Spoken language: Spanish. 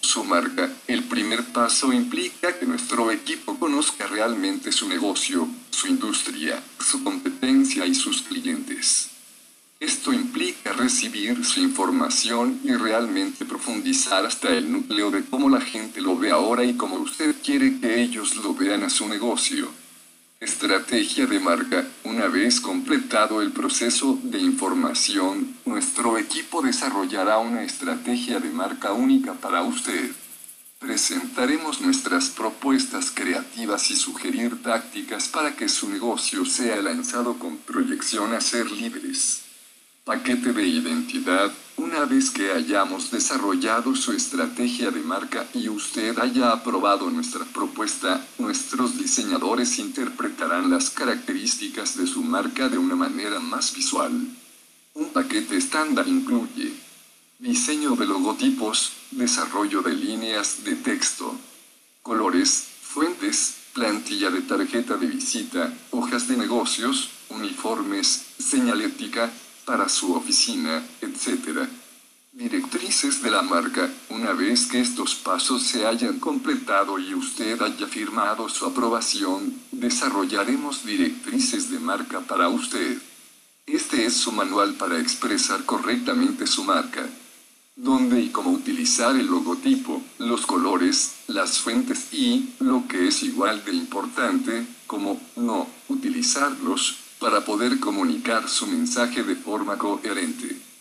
su marca. El primer paso implica que nuestro equipo conozca realmente su negocio, su industria, su competencia y sus clientes. Esto implica recibir su información y realmente profundizar hasta el núcleo de cómo la gente lo ve ahora y cómo usted quiere que ellos lo vean a su negocio. Estrategia de marca. Una vez completado el proceso de información, nuestro equipo desarrollará una estrategia de marca única para usted. Presentaremos nuestras propuestas creativas y sugerir tácticas para que su negocio sea lanzado con proyección a ser libres. Paquete de identidad. Una vez que hayamos desarrollado su estrategia de marca y usted haya aprobado nuestra propuesta, nuestros diseñadores interpretarán las características de su marca de una manera más visual. Un paquete estándar incluye diseño de logotipos, desarrollo de líneas de texto, colores, fuentes, plantilla de tarjeta de visita, hojas de negocios, uniformes, señalética, para su oficina, etc. Directrices de la marca. Una vez que estos pasos se hayan completado y usted haya firmado su aprobación, desarrollaremos directrices de marca para usted. Este es su manual para expresar correctamente su marca. Dónde y cómo utilizar el logotipo, los colores, las fuentes y, lo que es igual de importante, cómo no utilizarlos para poder comunicar su mensaje de forma coherente.